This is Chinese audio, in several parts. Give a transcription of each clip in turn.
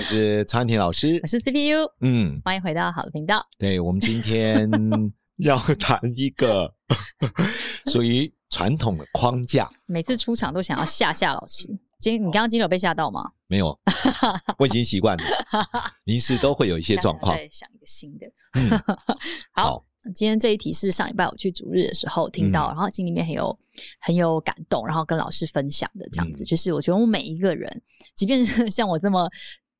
我是曹安婷老师，我是 CPU，嗯，欢迎回到好的频道。对，我们今天要谈一个 属于传统的框架。每次出场都想要吓吓老师，今你刚刚今天有被吓到吗？没有，我已经习惯了，临时都会有一些状况。再想一个新的，嗯，好。好。今天这一题是上礼拜我去主日的时候听到，嗯、然后心里面很有很有感动，然后跟老师分享的这样子，嗯、就是我觉得我们每一个人，即便是像我这么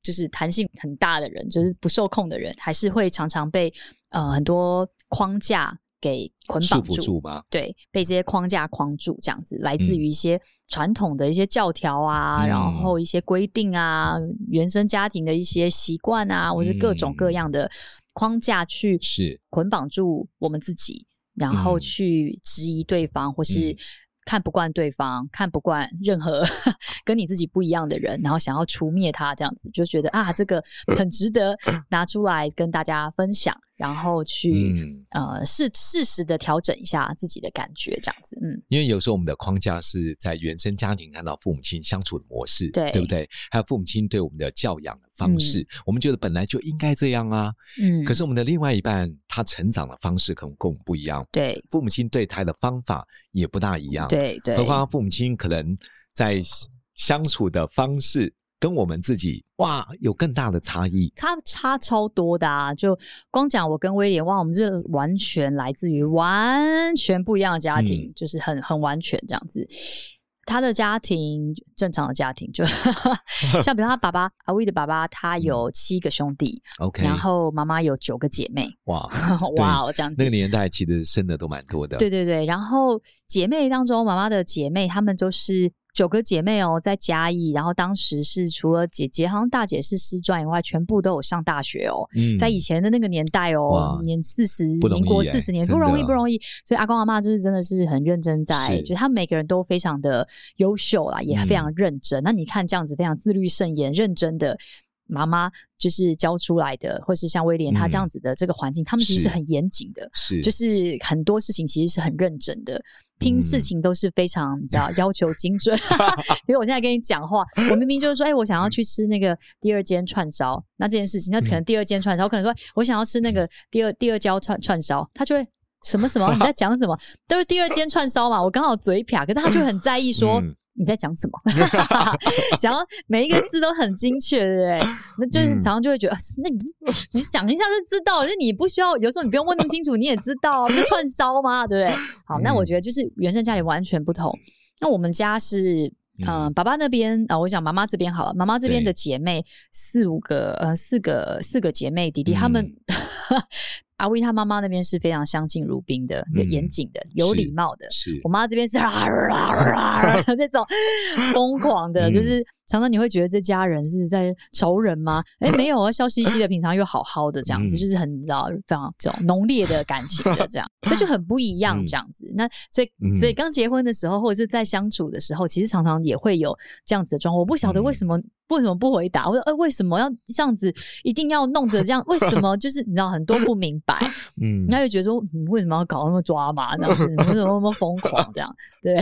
就是弹性很大的人，就是不受控的人，还是会常常被呃很多框架给捆绑住，住吗？对，被这些框架框住，这样子，来自于一些传统的一些教条啊，嗯、然后一些规定啊，原生家庭的一些习惯啊，或是各种各样的。框架去是。捆绑住我们自己，然后去质疑对方，或是看不惯对方，看不惯任何 跟你自己不一样的人，然后想要除灭他，这样子就觉得啊，这个很值得拿出来跟大家分享。然后去、嗯、呃适适时的调整一下自己的感觉，这样子，嗯，因为有时候我们的框架是在原生家庭看到父母亲相处的模式，对，对不对？还有父母亲对我们的教养的方式，嗯、我们觉得本来就应该这样啊，嗯。可是我们的另外一半他成长的方式可能跟我们不一样，对。父母亲对他的方法也不大一样，对对。何况父母亲可能在相处的方式。跟我们自己哇有更大的差异，差差超多的啊！就光讲我跟威廉哇，我们是完全来自于完全不一样的家庭，嗯、就是很很完全这样子。他的家庭正常的家庭，就 像比如他爸爸阿威的爸爸，他有七个兄弟，OK，、嗯、然后妈妈有九个姐妹，哇 哇这样子。那个年代其实生的都蛮多的，对对对。然后姐妹当中，妈妈的姐妹她们都是。九个姐妹哦，在嘉义，然后当时是除了姐姐，好像大姐是师专以外，全部都有上大学哦。嗯，在以前的那个年代哦，年四十，民国四十年不容易，不容易。所以阿公阿妈就是真的是很认真在，是就他们每个人都非常的优秀啦，也非常认真。嗯、那你看这样子非常自律、慎言、认真的妈妈，就是教出来的，或是像威廉他这样子的这个环境，嗯、他们其实是很严谨的，是就是很多事情其实是很认真的。听事情都是非常你知道要求精准，因为我现在跟你讲话，我明明就是说，哎、欸，我想要去吃那个第二间串烧，那这件事情，那可能第二间串烧，我可能说我想要吃那个第二第二家串串烧，他就会什么什么你在讲什么，都是第二间串烧嘛，我刚好嘴瓢，可是他就很在意说。嗯你在讲什么？讲到每一个字都很精确，对不对？那就是常常就会觉得，嗯、那你你想一下就知道，就你不需要，有时候你不用问那么清楚，你也知道，不是串烧吗？对不对？好，那我觉得就是原生家庭完全不同。那我们家是，嗯、呃，爸爸那边啊、呃，我想妈妈这边好了，妈妈这边的姐妹四五个，呃，四个四个姐妹弟弟，他们。嗯 阿威他妈妈那边是非常相敬如宾的，严谨的，有礼貌的。是我妈这边是啊这种疯狂的，就是常常你会觉得这家人是在仇人吗？哎，没有啊，笑嘻嘻的，平常又好好的这样子，就是很你知道非常这种浓烈的感情的这样，所以就很不一样这样子。那所以所以刚结婚的时候，或者是在相处的时候，其实常常也会有这样子的状况。我不晓得为什么。为什么不回答？我说，呃，为什么要这样子？一定要弄得这样？为什么？就是你知道很多不明白，嗯，他就觉得说，你为什么要搞那么抓马这样子？你为什么那么疯狂这样？对，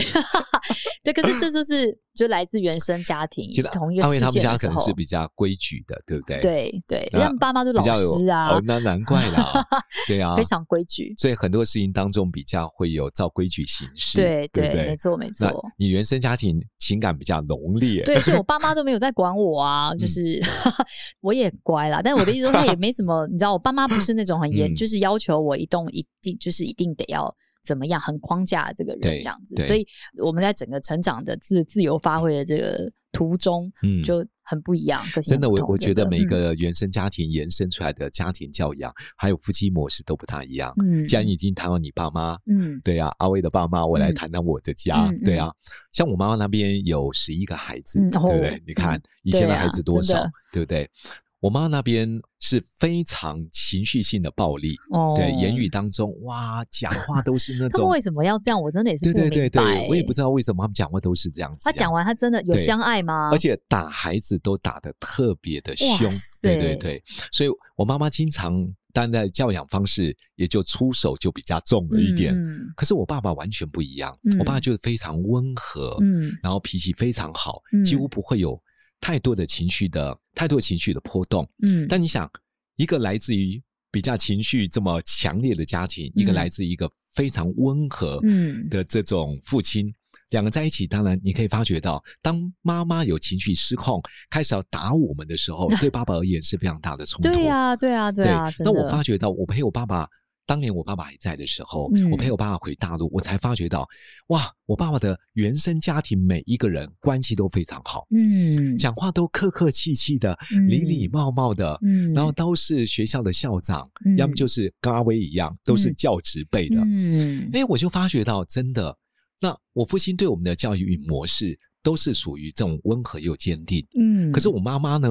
对，可是这就是。就来自原生家庭，同一个事件的时候，他们家可能是比较规矩的，对不对？对对，他们爸妈都老师啊，哦，那难怪啦，对啊，非常规矩，所以很多事情当中比较会有照规矩行事，对对，没错没错。你原生家庭情感比较浓烈，对，所以我爸妈都没有在管我啊，就是 我也乖啦，但我的意思说，他也没什么，你知道，我爸妈不是那种很严，就是要求我一动一定，就是一定得要。怎么样？很框架这个人这样子，所以我们在整个成长的自自由发挥的这个途中，嗯，就很不一样。嗯、真的，我我觉得每一个原生家庭延伸出来的家庭教养，嗯、还有夫妻模式都不太一样。嗯，既然已经谈到你爸妈，嗯，对啊，阿威的爸妈，我来谈谈我的家，嗯、对啊，像我妈妈那边有十一个孩子，嗯、对不对？你看以前的孩子多少，对，啊、对不对？我妈那边是非常情绪性的暴力，哦，对，言语当中哇，讲话都是那种。他们为什么要这样？我真的也是不明白。对对对对，我也不知道为什么他们讲话都是这样子。他讲完，他真的有相爱吗？而且打孩子都打得特别的凶，对对对。所以我妈妈经常，当然教养方式也就出手就比较重了一点。嗯。可是我爸爸完全不一样，嗯、我爸爸就是非常温和，嗯，然后脾气非常好，嗯、几乎不会有。太多的情绪的，太多情绪的波动，嗯，但你想，一个来自于比较情绪这么强烈的家庭，嗯、一个来自一个非常温和，嗯的这种父亲，嗯、两个在一起，当然你可以发觉到，当妈妈有情绪失控，开始要打我们的时候，对爸爸而言是非常大的冲突。对呀、啊，对啊，对啊。那我发觉到，我陪我爸爸。当年我爸爸还在的时候，嗯、我陪我爸爸回大陆，我才发觉到，哇，我爸爸的原生家庭每一个人关系都非常好，嗯，讲话都客客气气的，嗯、礼礼貌貌的，嗯，然后都是学校的校长，嗯、要么就是跟阿威一样，都是教职辈的，嗯，哎，我就发觉到，真的，那我父亲对我们的教育模式都是属于这种温和又坚定，嗯，可是我妈妈呢？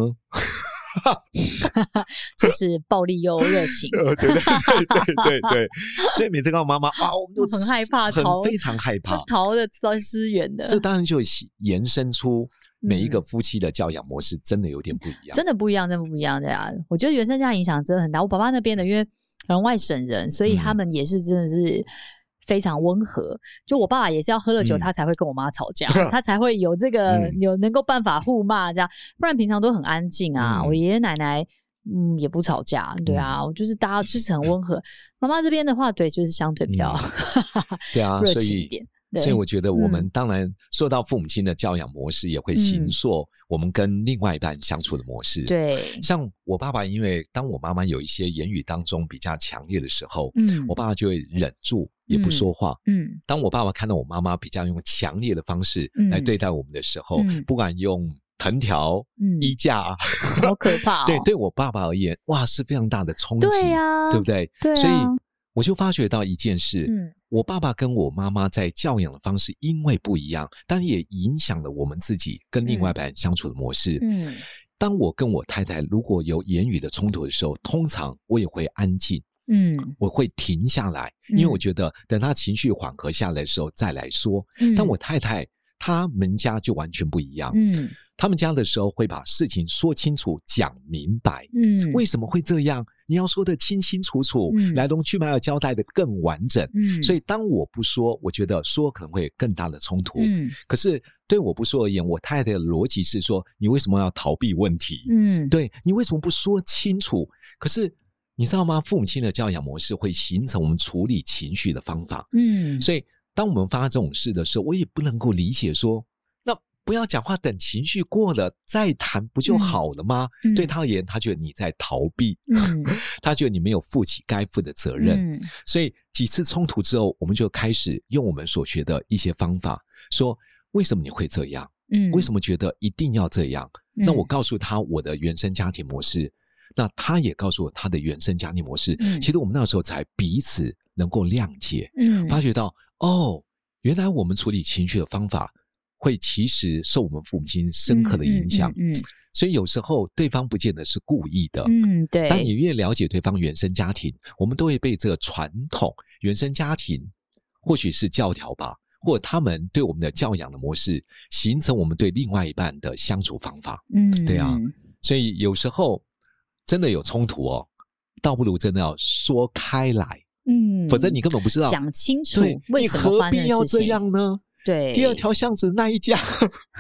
就是暴力又热情，对对对对对对，所以每次看我妈妈啊，我们都很害怕，逃非常害怕，逃的到失远的。这当然就延伸出每一个夫妻的教养模式，真的有点不一样，真的不一样，真的不一样的呀。我觉得原生家庭影响真的很大。我爸爸那边的，因为人外省人，所以他们也是真的是。非常温和，就我爸爸也是要喝了酒，他才会跟我妈吵架，嗯、他才会有这个、嗯、有能够办法互骂这样，不然平常都很安静啊。嗯、我爷爷奶奶嗯也不吵架，对啊，我就是大家就是很温和。妈妈这边的话，对，就是相对比较、嗯、对啊。所以，所以我觉得我们当然受到父母亲的教养模式，也会形塑我们跟另外一半相处的模式。对、嗯，像我爸爸，因为当我妈妈有一些言语当中比较强烈的时候，嗯，我爸爸就会忍住。也不说话。嗯，嗯，当我爸爸看到我妈妈比较用强烈的方式来对待我们的时候，嗯、不管用藤条、嗯、衣架，好可怕、哦。对，对我爸爸而言，哇，是非常大的冲击，对呀，对不对？对啊。所以我就发觉到一件事，嗯，我爸爸跟我妈妈在教养的方式因为不一样，但也影响了我们自己跟另外一半相处的模式。嗯，当我跟我太太如果有言语的冲突的时候，通常我也会安静。嗯，我会停下来，因为我觉得等他情绪缓和下来的时候再来说。嗯，但我太太他们家就完全不一样。嗯，他们家的时候会把事情说清楚、讲明白。嗯，为什么会这样？你要说得清清楚楚，嗯，来龙去脉要交代的更完整。嗯，所以当我不说，我觉得说可能会更大的冲突。嗯，可是对我不说而言，我太太的逻辑是说：你为什么要逃避问题？嗯，对，你为什么不说清楚？可是。你知道吗？父母亲的教养模式会形成我们处理情绪的方法。嗯，所以当我们发生这种事的时候，我也不能够理解说，那不要讲话，等情绪过了再谈不就好了吗？嗯，对他而言，他觉得你在逃避，嗯，他觉得你没有负起该负的责任。嗯，所以几次冲突之后，我们就开始用我们所学的一些方法，说为什么你会这样？嗯，为什么觉得一定要这样？那我告诉他我的原生家庭模式。那他也告诉我他的原生家庭模式，嗯、其实我们那时候才彼此能够谅解，嗯，发觉到哦，原来我们处理情绪的方法会其实受我们父母亲深刻的影响，嗯，嗯嗯嗯，所以有时候对方不见得是故意的，嗯，对。当你越了解对方原生家庭，我们都会被这个传统原生家庭，或许是教条吧，或他们对我们的教养的模式，形成我们对另外一半的相处方法，嗯，对啊，所以有时候。真的有冲突哦，倒不如真的要说开来，嗯，否则你根本不知道讲清楚，为什么你何必要这样呢？对，第二条巷子那一家，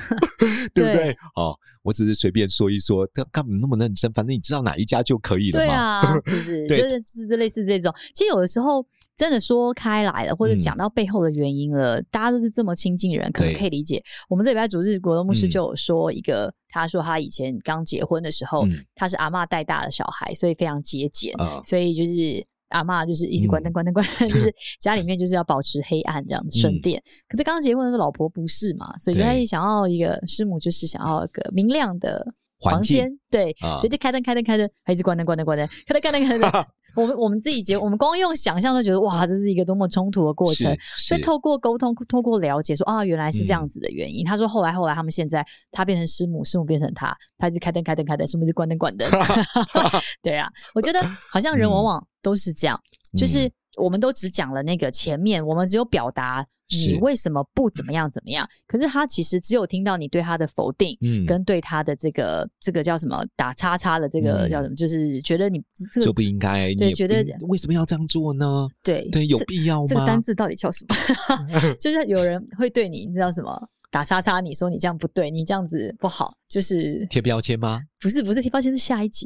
对不对？哦，我只是随便说一说，这干嘛那么认真？反正你知道哪一家就可以了嘛。对啊，就是就是是类似这种。其实有的时候真的说开来了，或者讲到背后的原因了，大家都是这么亲近的人，可能可以理解。我们这礼拜主日，国东牧师就有说一个。他说他以前刚结婚的时候，嗯、他是阿嬷带大的小孩，所以非常节俭，哦、所以就是阿嬷就是一直关灯关灯关灯，嗯、就 是家里面就是要保持黑暗这样子省电。嗯、可是刚结婚的老婆不是嘛，所以他也想要一个师母，就是想要一个明亮的房间，对，所以就开灯开灯开灯，还一直关灯关灯关灯，开灯开灯开灯。我们我们自己结，我们光用想象都觉得哇，这是一个多么冲突的过程。所以透过沟通，透过了解说，说啊，原来是这样子的原因。嗯、他说后来后来，他们现在他变成师母，师母变成他，他一直开灯开灯开灯，师母一直关灯关灯。对啊，我觉得好像人往往都是这样，嗯、就是我们都只讲了那个前面，我们只有表达。你为什么不怎么样怎么样？可是他其实只有听到你对他的否定，嗯，跟对他的这个这个叫什么打叉叉的这个叫什么，就是觉得你这个就不应该，对，觉得为什么要这样做呢？对对，有必要吗？这个单字到底叫什么？就是有人会对你，你知道什么打叉叉？你说你这样不对，你这样子不好，就是贴标签吗？不是不是贴标签，是下一集，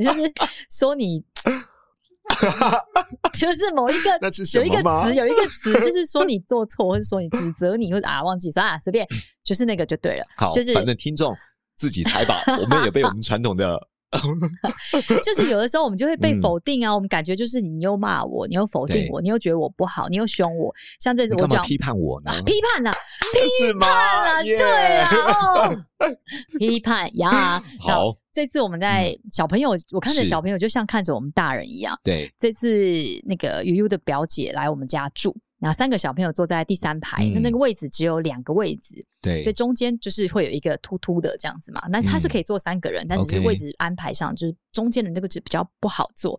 就是说你。就是某一个 有一个词，有一个词，就是说你做错，或者说你指责你，或者啊忘记算了，随便，就是那个就对了。好，就是反正听众自己猜吧。我们也被我们传统的，就是有的时候我们就会被否定啊。我们感觉就是你又骂我，你又否定我，你又觉得我不好，你又凶我。像这次我讲批判我呢？批判了，批判 了，对啊，哦，批判呀。好。这次我们在小朋友，我看着小朋友就像看着我们大人一样。对，这次那个悠悠的表姐来我们家住，然后三个小朋友坐在第三排，那那个位置只有两个位置，对，所以中间就是会有一个突突的这样子嘛。那他是可以坐三个人，但只是位置安排上就是中间的那个是比较不好坐。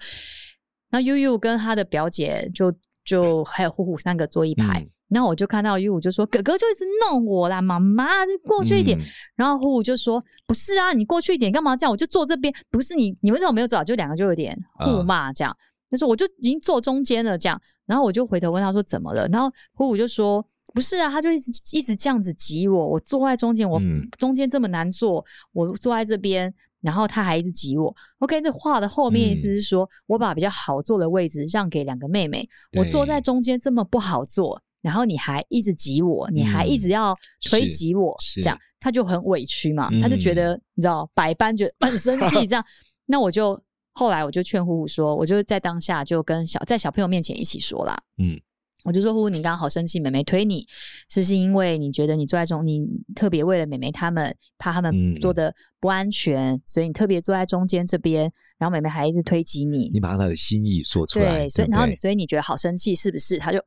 那悠悠跟他的表姐就就还有虎虎三个坐一排。然后我就看到悠悠就说：“哥哥就一直弄我啦，妈妈就过去一点。嗯”然后虎虎就说：“不是啊，你过去一点干嘛这样？我就坐这边，不是你，你为什么没有走？”就两个就有点互骂这样。他说：“我就已经坐中间了这样。”然后我就回头问他说：“怎么了？”然后虎虎就说：“不是啊，他就一直一直这样子挤我，我坐在中间，我中间这么难坐，我坐在这边，然后他还一直挤我。”OK，这话的后面意思是说、嗯、我把比较好坐的位置让给两个妹妹，我坐在中间这么不好坐。然后你还一直挤我，你还一直要推挤我，嗯、这样他就很委屈嘛，嗯、他就觉得你知道百般觉得 很生气，这样，那我就后来我就劝呼呼说，我就在当下就跟小在小朋友面前一起说啦，嗯，我就说虎虎，你刚刚好生气，妹妹推你，是是因为你觉得你坐在中，你特别为了妹妹他们怕他们坐的不安全，嗯、所以你特别坐在中间这边，然后妹妹还一直推挤你，你把她的心意说出来，对，所以然后你所以你觉得好生气是不是？他就。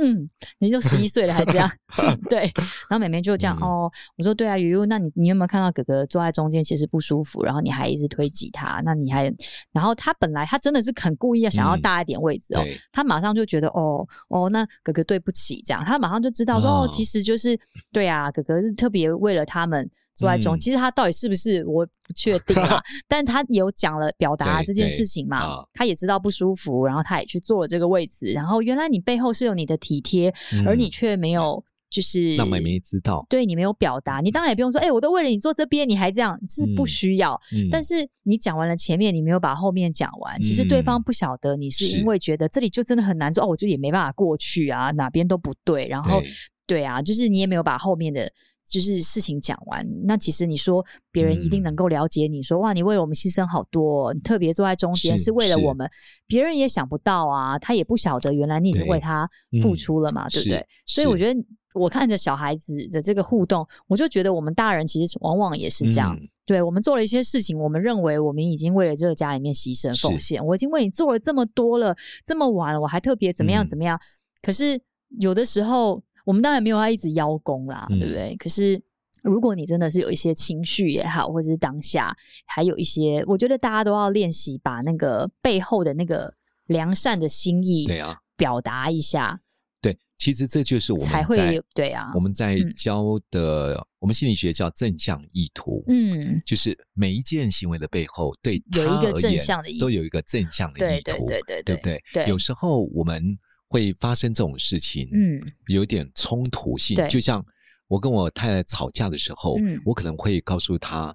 嗯，你就十一岁了还这样，对。然后妹妹就这样、嗯、哦，我说对啊，悠悠，那你你有没有看到哥哥坐在中间其实不舒服，然后你还一直推挤他，那你还，然后他本来他真的是很故意要想要大一点位置哦，嗯、他马上就觉得哦哦，那哥哥对不起这样，他马上就知道说哦，哦，其实就是对啊，哥哥是特别为了他们。坐在中，嗯、其实他到底是不是我不确定啊，但他有讲了表达这件事情嘛，哦、他也知道不舒服，然后他也去坐了这个位置，然后原来你背后是有你的体贴，嗯、而你却没有就是让妹妹知道，对你没有表达，你当然也不用说，哎、欸，我都为了你坐这边，你还这样是不需要，嗯、但是你讲完了前面，你没有把后面讲完，嗯、其实对方不晓得你是因为觉得这里就真的很难做，哦，我就也没办法过去啊，哪边都不对，然后对，对啊，就是你也没有把后面的。就是事情讲完，那其实你说别人一定能够了解你说，说、嗯、哇，你为了我们牺牲好多，你特别坐在中间是，是为了我们，别人也想不到啊，他也不晓得原来你已经为他付出了嘛，对，对不对？所以我觉得我看着小孩子的这个互动，我就觉得我们大人其实往往也是这样，嗯、对，我们做了一些事情，我们认为我们已经为了这个家里面牺牲奉献，我已经为你做了这么多了，这么晚了，我还特别怎么样怎么样，嗯、可是有的时候。我们当然没有要一直邀功啦，嗯、对不对？可是如果你真的是有一些情绪也好，或者是当下还有一些，我觉得大家都要练习把那个背后的那个良善的心意，对啊，表达一下。对，其实这就是我们才会对啊，我们在教的，嗯、我们心理学叫正向意图，嗯，就是每一件行为的背后，对他而言，有一个正向的意图，都有一个正向的意图，对对对对，对不对？对，有时候我们。会发生这种事情，嗯，有点冲突性。就像我跟我太太吵架的时候，嗯，我可能会告诉她，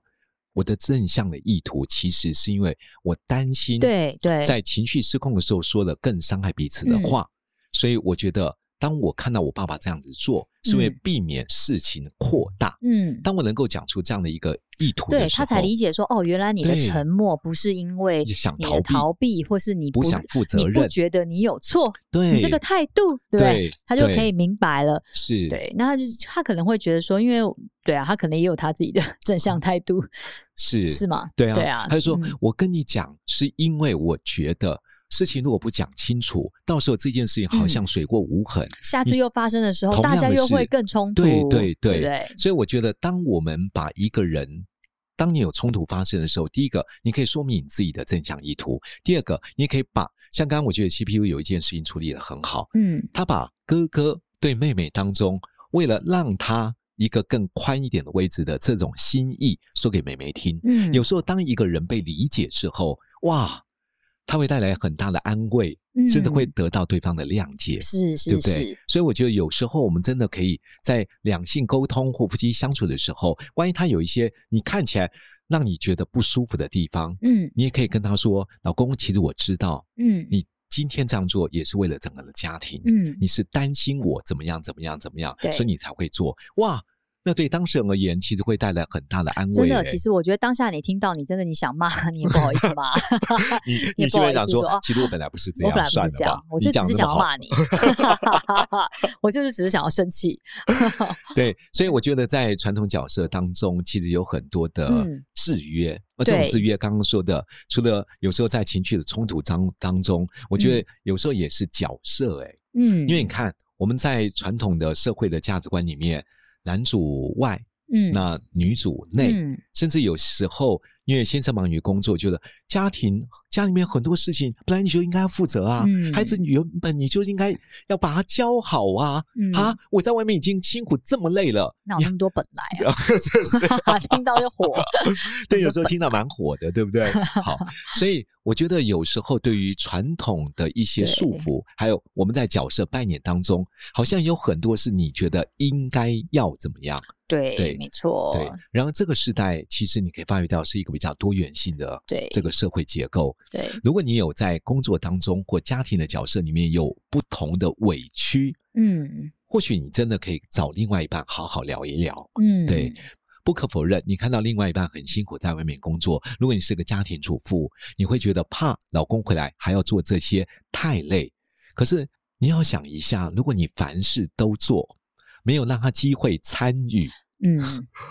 我的正向的意图其实是因为我担心，对对，在情绪失控的时候说了更伤害彼此的话，嗯、所以我觉得当我看到我爸爸这样子做，是为避免事情扩大。嗯，当我能够讲出这样的一个意图对，他才理解说，哦，原来你的沉默不是因为想逃避，逃避或是你不，不想负责任，你不觉得你有错，对，你这个态度，对，对他就可以明白了。是，对，那他就他可能会觉得说，因为对啊，他可能也有他自己的 正向态度，是是吗？对啊，对啊，他就说、嗯、我跟你讲，是因为我觉得。事情如果不讲清楚，到时候这件事情好像水过无痕。嗯、下次又发生的时候，大家又会更冲突。对对对，所以我觉得，当我们把一个人，当你有冲突发生的时候，第一个，你可以说明你自己的正向意图；第二个，你可以把像刚刚我觉得 CPU 有一件事情处理的很好，嗯，他把哥哥对妹妹当中，为了让他一个更宽一点的位置的这种心意说给妹妹听。嗯，有时候当一个人被理解之后，哇。他会带来很大的安慰，嗯、甚至会得到对方的谅解，是是，对不对？所以我觉得有时候我们真的可以在两性沟通或夫妻相处的时候，万一他有一些你看起来让你觉得不舒服的地方，嗯，你也可以跟他说：“老公，其实我知道，嗯，你今天这样做也是为了整个的家庭，嗯，你是担心我怎么样怎么样怎么样，所以你才会做。”哇！那对当事人而言，其实会带来很大的安慰。真的，其实我觉得当下你听到，你真的你想骂，你也不好意思骂。你你不好意思说，其实我本来不是这样，我本来不是这样，我就只是想要骂你。我就是只是想要生气。对，所以我觉得在传统角色当中，其实有很多的制约。而这种制约，刚刚说的，除了有时候在情绪的冲突当当中，我觉得有时候也是角色。哎，嗯，因为你看，我们在传统的社会的价值观里面。男主外，嗯，那女主内，嗯，甚至有时候。因为先生忙于工作，觉得家庭家里面很多事情，本来你就应该要负责啊。嗯、孩子原本你就应该要把他教好啊。嗯、啊，我在外面已经辛苦这么累了，哪有那么多本来啊？听到就火。对，有时候听到蛮火的，对不对？好，所以我觉得有时候对于传统的一些束缚，还有我们在角色扮演当中，好像有很多是你觉得应该要怎么样。对，对，没错。对，然后这个时代其实你可以发觉到是一个比较多元性的这个社会结构。对，如果你有在工作当中或家庭的角色里面有不同的委屈，嗯，或许你真的可以找另外一半好好聊一聊。嗯，对，不可否认，你看到另外一半很辛苦在外面工作，如果你是个家庭主妇，你会觉得怕老公回来还要做这些太累。可是你要想一下，如果你凡事都做，没有让他机会参与。嗯，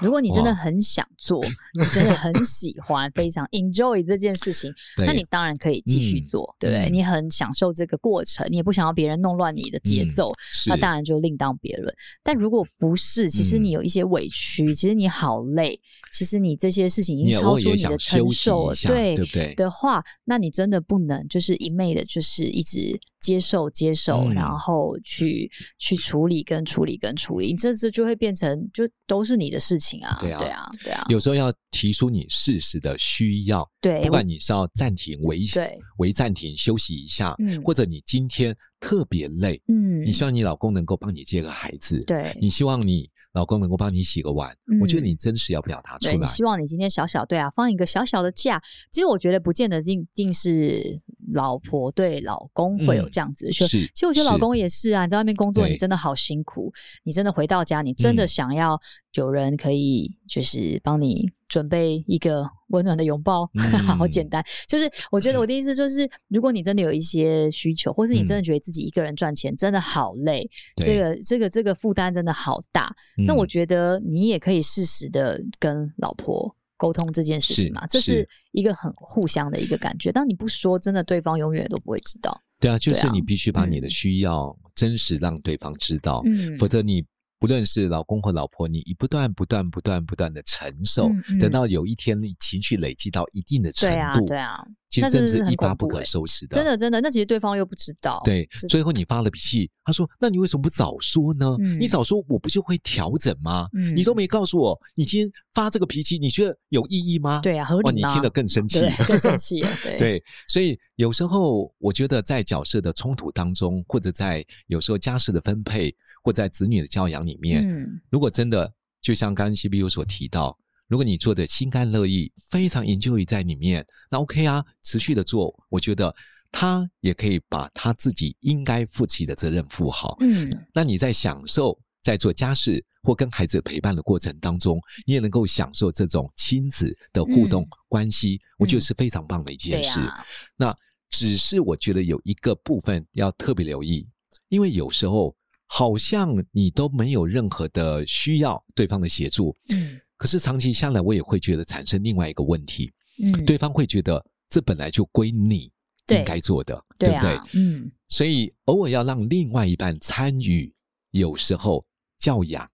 如果你真的很想做，你真的很喜欢，非常 enjoy 这件事情，那你当然可以继续做，嗯、对不对？你很享受这个过程，你也不想要别人弄乱你的节奏，嗯、那当然就另当别论。但如果不是，其实你有一些委屈，嗯、其实你好累，其实你这些事情已经超出你的承受了，对对不对？的话，那你真的不能就是一昧的，就是一直。接受，接受，嗯、然后去去处理，跟处理，跟处理，这次就会变成就都是你的事情啊！对啊，对啊，对啊。有时候要提出你事实的需要，对，不管你是要暂停、维对维暂停休息一下，嗯，或者你今天特别累，嗯，你希望你老公能够帮你接个孩子，对，你希望你。老公能够帮你洗个碗，嗯、我觉得你真实要表达出来。希望你今天小小对啊，放一个小小的假。其实我觉得不见得一定是老婆对老公会有这样子的说。嗯、其实我觉得老公也是啊。是你在外面工作，你真的好辛苦。你真的回到家，你真的想要有人可以就是帮你准备一个。温暖的拥抱，嗯、好简单。就是我觉得我的意思就是，如果你真的有一些需求，或是你真的觉得自己一个人赚钱真的好累，嗯、这个这个这个负担真的好大，嗯、那我觉得你也可以适时的跟老婆沟通这件事情嘛。是这是一个很互相的一个感觉。当你不说，真的对方永远都不会知道。对啊，就是你必须把你的需要真实让对方知道，嗯、否则你。不论是老公或老婆，你一不断、不断、不断、不断的承受，嗯嗯、等到有一天你情绪累积到一定的程度，对啊，对啊，其实真是一发不可收拾的。真的，真的，那其实对方又不知道。对，最后你发了脾气，他说：“那你为什么不早说呢？嗯、你早说，我不就会调整吗？嗯、你都没告诉我，你今天发这个脾气，你觉得有意义吗？”对啊，合理吗？你听得更生气，更生气 对，所以有时候我觉得在角色的冲突当中，或者在有时候家事的分配。或在子女的教养里面，嗯、如果真的就像刚刚 CPU 所提到，如果你做的心甘乐意，非常 enjoy 在里面，那 OK 啊，持续的做，我觉得他也可以把他自己应该负起的责任负好。嗯，那你在享受在做家事或跟孩子陪伴的过程当中，你也能够享受这种亲子的互动关系，嗯、我觉得是非常棒的一件事。啊、那只是我觉得有一个部分要特别留意，因为有时候好像你都没有任何的需要对方的协助，嗯，可是长期下来，我也会觉得产生另外一个问题，嗯，对方会觉得这本来就归你应该做的，对，对不对？对啊、嗯，所以偶尔要让另外一半参与，有时候教养，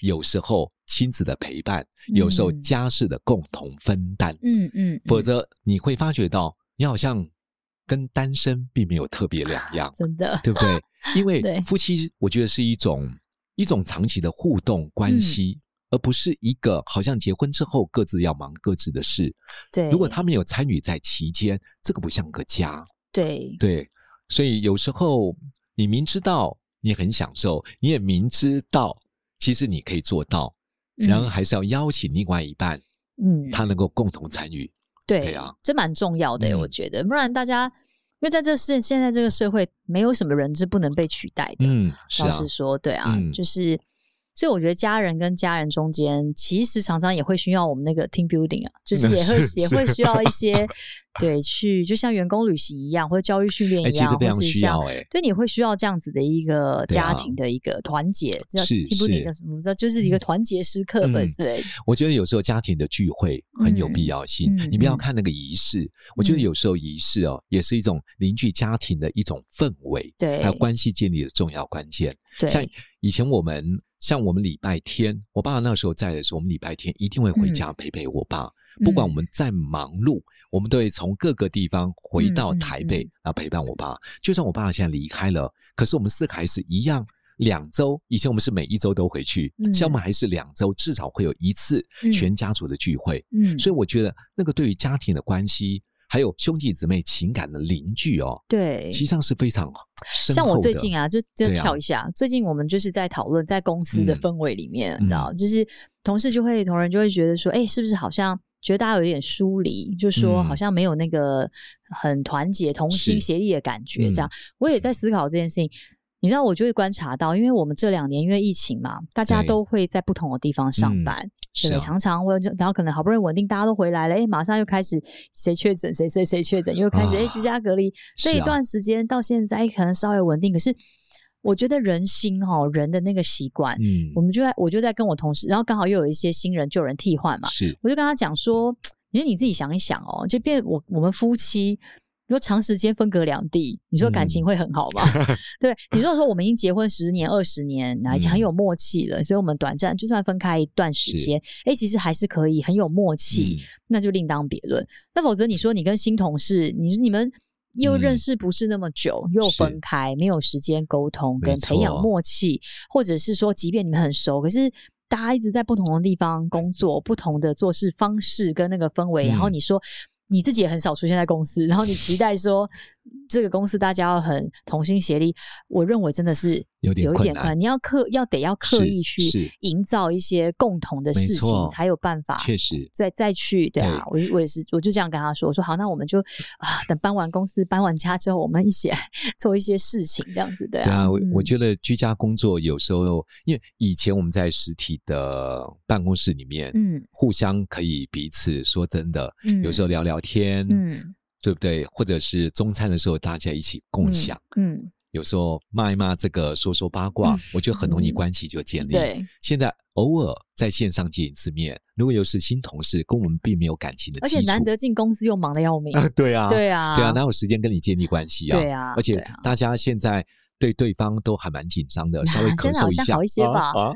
有时候亲子的陪伴，有时候家事的共同分担，嗯嗯，否则你会发觉到你好像。跟单身并没有特别两样，真的，对不对？因 为夫妻，我觉得是一种一种长期的互动关系，嗯，而不是一个好像结婚之后各自要忙各自的事。对，如果他们有参与在其间，这个不像个家。对对，所以有时候你明知道你很享受，你也明知道其实你可以做到，嗯，然后还是要邀请另外一半，嗯，他能够共同参与。对，对啊，这蛮重要的，嗯，我觉得，不然大家因为在这世现在这个社会，没有什么人是不能被取代的。嗯，是啊，老实说，对啊，嗯，就是。所以我觉得家人跟家人中间，其实常常也会需要我们那个 team building 啊，就是也会也会需要一 些对去，就像员工旅行一样，或者教育训练一样，欸、或是像对你会需要这样子的一个家庭的一个团结，叫 team building 叫什么？这就是一个团结时刻本对、嗯。我觉得有时候家庭的聚会很有必要性，嗯、你不要看那个仪式、嗯，我觉得有时候仪式哦，也是一种凝聚家庭的一种氛围，对，还有关系建立的重要关键。对，像以前我们。像我们礼拜天，我爸那时候在的时候，我们礼拜天一定会回家陪陪我爸。嗯、不管我们再忙碌，嗯、我们都会从各个地方回到台北，然后陪伴我爸。就算我爸现在离开了，可是我们四个孩子一样，两周以前我们是每一周都回去，现在我们还是两周至少会有一次全家族的聚会。嗯，所以我觉得那个对于家庭的关系。还有兄弟姊妹情感的凝聚哦，对，实际上是非常。像我最近啊，就就跳一下，啊，最近我们就是在讨论，在公司的氛围里面，嗯，你知道，就是同事就会同仁就会觉得说，哎，欸，是不是好像觉得大家有点疏离，就说好像没有那个很团结、同心协力的感觉，这样，嗯。我也在思考这件事情。你知道，我就会观察到，因为我们这两年因为疫情嘛，大家都会在不同的地方上班，对，对、嗯、常常会，然后可能好不容易稳定，大家都回来了，哎，马上又开始谁确诊，谁谁谁确诊，又开始哎居家隔离，啊，这一段时间到现在可能稍微稳定，可是我觉得人心哈，人的那个习惯，嗯，我们就在我就在跟我同事，然后刚好又有一些新人旧人替换嘛，是，我就跟他讲说，其实你自己想一想哦，就变我我们夫妻。你说长时间分隔两地，你说感情会很好吗？嗯、对，你如果说我们已经结婚十年、二十年，已经很有默契了，嗯、所以我们短暂就算分开一段时间，哎，其实还是可以很有默契，嗯、那就另当别论。那否则你说你跟新同事，你你们又认识不是那么久，嗯、又分开，没有时间沟通跟培养默契，或者是说，即便你们很熟，可是大家一直在不同的地方工作，不同的做事方式跟那个氛围，嗯、然后你说。你自己也很少出现在公司，然后你期待说这个公司大家要很同心协力，我认为真的是有点困难。你要刻要得要刻意去营造一些共同的事情，才有办法。确实，再再去对啊，我我也是，我就这样跟他说，我说好，那我们就啊，等搬完公司搬完家之后，我们一起 做一些事情，这样子对啊。对啊，我、嗯、我觉得居家工作有时候，因为以前我们在实体的办公室里面，嗯，互相可以彼此说真的，嗯，有时候聊聊。天，嗯，对不对？或者是中餐的时候，大家一起共享，嗯，嗯有时候骂一骂这个，说说八卦，嗯、我觉得很容易关系就建立。对、嗯，现在偶尔在线上见一次面，如果又是新同事，跟我们并没有感情的，而且难得进公司又忙得要命，啊对啊，对啊，对啊，哪有时间跟你建立关系啊？对啊，而且大家现在对对方都还蛮紧张的，稍微 咳嗽一下，现在好一些吧？啊，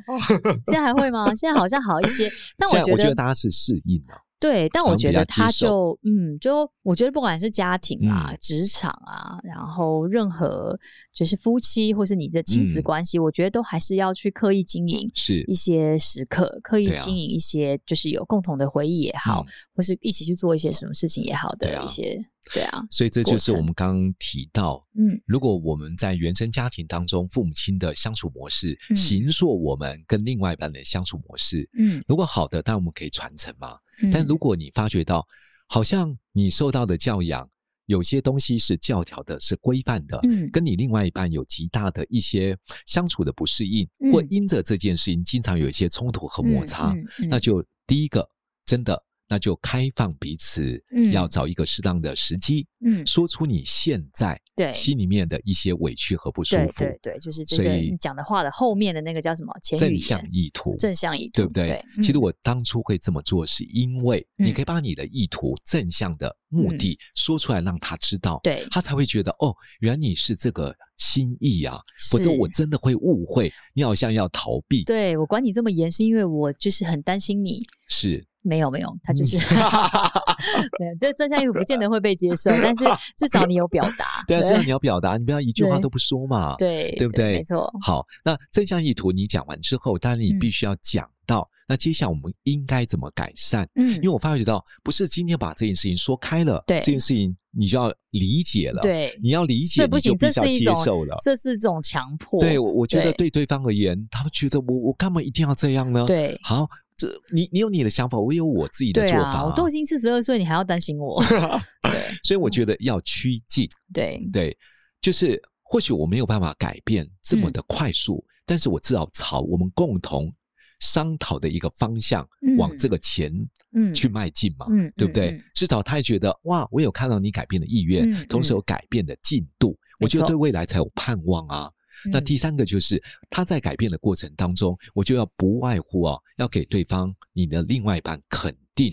现在还会吗？现在好像好一些，但我觉得，我觉得大家是适应了。对，但我觉得他就嗯，就我觉得不管是家庭啊、嗯、职场啊，然后任何就是夫妻或是你的亲子关系、嗯，我觉得都还是要去刻意经营是。一些时刻，刻意经营一些就是有共同的回忆也好，啊、或是一起去做一些什么事情也好的一些对啊，对啊。所以这就是我们刚刚提到，嗯，如果我们在原生家庭当中父母亲的相处模式，嗯、形塑我们跟另外一半的相处模式，嗯，如果好的，但我们可以传承嘛。但如果你发觉到，好像你受到的教养有些东西是教条的，是规范的，嗯，跟你另外一半有极大的一些相处的不适应，嗯、或因着这件事情经常有一些冲突和摩擦，嗯嗯嗯、那就第一个真的。那就开放彼此，嗯，要找一个适当的时机，嗯，说出你现在对心里面的一些委屈和不舒服，对对，对，就是这个你讲的话的后面的那个叫什么？正向意图，正向意图，对不对？其实我当初会这么做，是因为你可以把你的意图、正向的目的说出来，让他知道，对，他才会觉得哦，原来你是这个心意啊，否则我真的会误会，你好像要逃避。对，我管你这么严，是因为我就是很担心你，是。没有没有，他就是 对，这正向意图不见得会被接受，但是至少你有表达。对啊，至少你要表达，你不要一句话都不说嘛，对，对不对？没错。好，那这项意图你讲完之后，当然你必须要讲到，那接下来我们应该怎么改善？嗯，因为我发觉到，不是今天把这件事情说开了，对，这件事情你就要理解了，对，你要理解，这不行，这是一种接受了，这是一种强迫。对，我我觉得对对方而言，他们觉得我我干嘛一定要这样呢？对，好。这你你有你的想法，我有我自己的做法。啊啊、我都已经四十二岁，你还要担心我？对，所以我觉得要趋近。对对，就是或许我没有办法改变这么的快速，嗯、但是我至少朝我们共同商讨的一个方向，嗯、往这个前嗯去迈进嘛，嗯，对不对？至少他也觉得哇，我有看到你改变的意愿，嗯、同时有改变的进度，嗯、我觉得对未来才有盼望啊。那第三个就是他在改变的过程当中，我就要不外乎啊，要给对方你的另外一半肯定，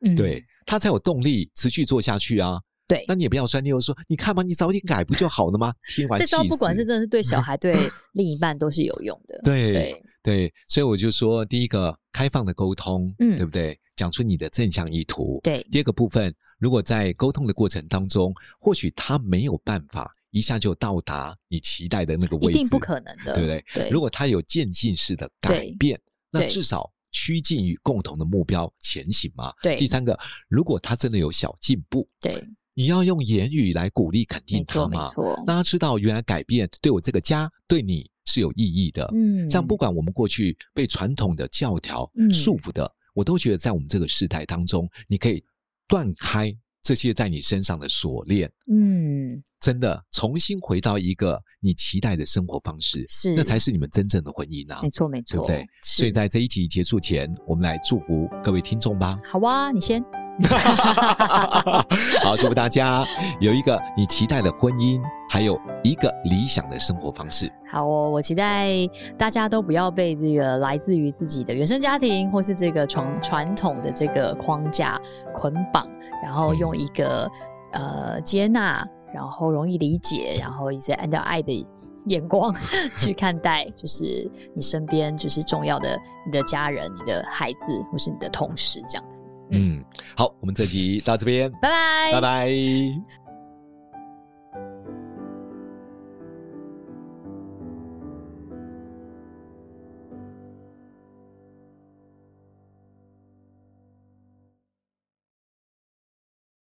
嗯、对他才有动力持续做下去啊。对，那你也不要酸，你又说你看嘛，你早点改不就好了吗？听完。这招不管是真的是对小孩、对另一半都是有用的。对对对，所以我就说，第一个开放的沟通，嗯，对不对？讲出你的正向意图。对，第二个部分，如果在沟通的过程当中，或许他没有办法。一下就到达你期待的那个位置，一定不可能的，对不对？对。如果他有渐进式的改变，那至少趋近于共同的目标前行嘛。对。第三个，如果他真的有小进步，对，你要用言语来鼓励肯定他嘛。没错。让他知道原来改变对我这个家对你是有意义的。嗯。这样不管我们过去被传统的教条束缚的，我都觉得在我们这个时代当中，你可以断开这些在你身上的锁链。嗯。真的重新回到一个你期待的生活方式，是那才是你们真正的婚姻啊！没错，没错，对不对？所以在这一集结束前，我们来祝福各位听众吧。好啊，你先。好，祝福大家有一个你期待的婚姻，还有一个理想的生活方式。好哦，我期待大家都不要被这个来自于自己的原生家庭或是这个传传统的这个框架捆绑，然后用一个、嗯、呃接纳。然后容易理解，然后一些按照爱的眼光 去看待，就是你身边就是重要的你的家人、你的孩子或是你的同事这样子。嗯，好，我们这集到这边，拜拜，拜拜。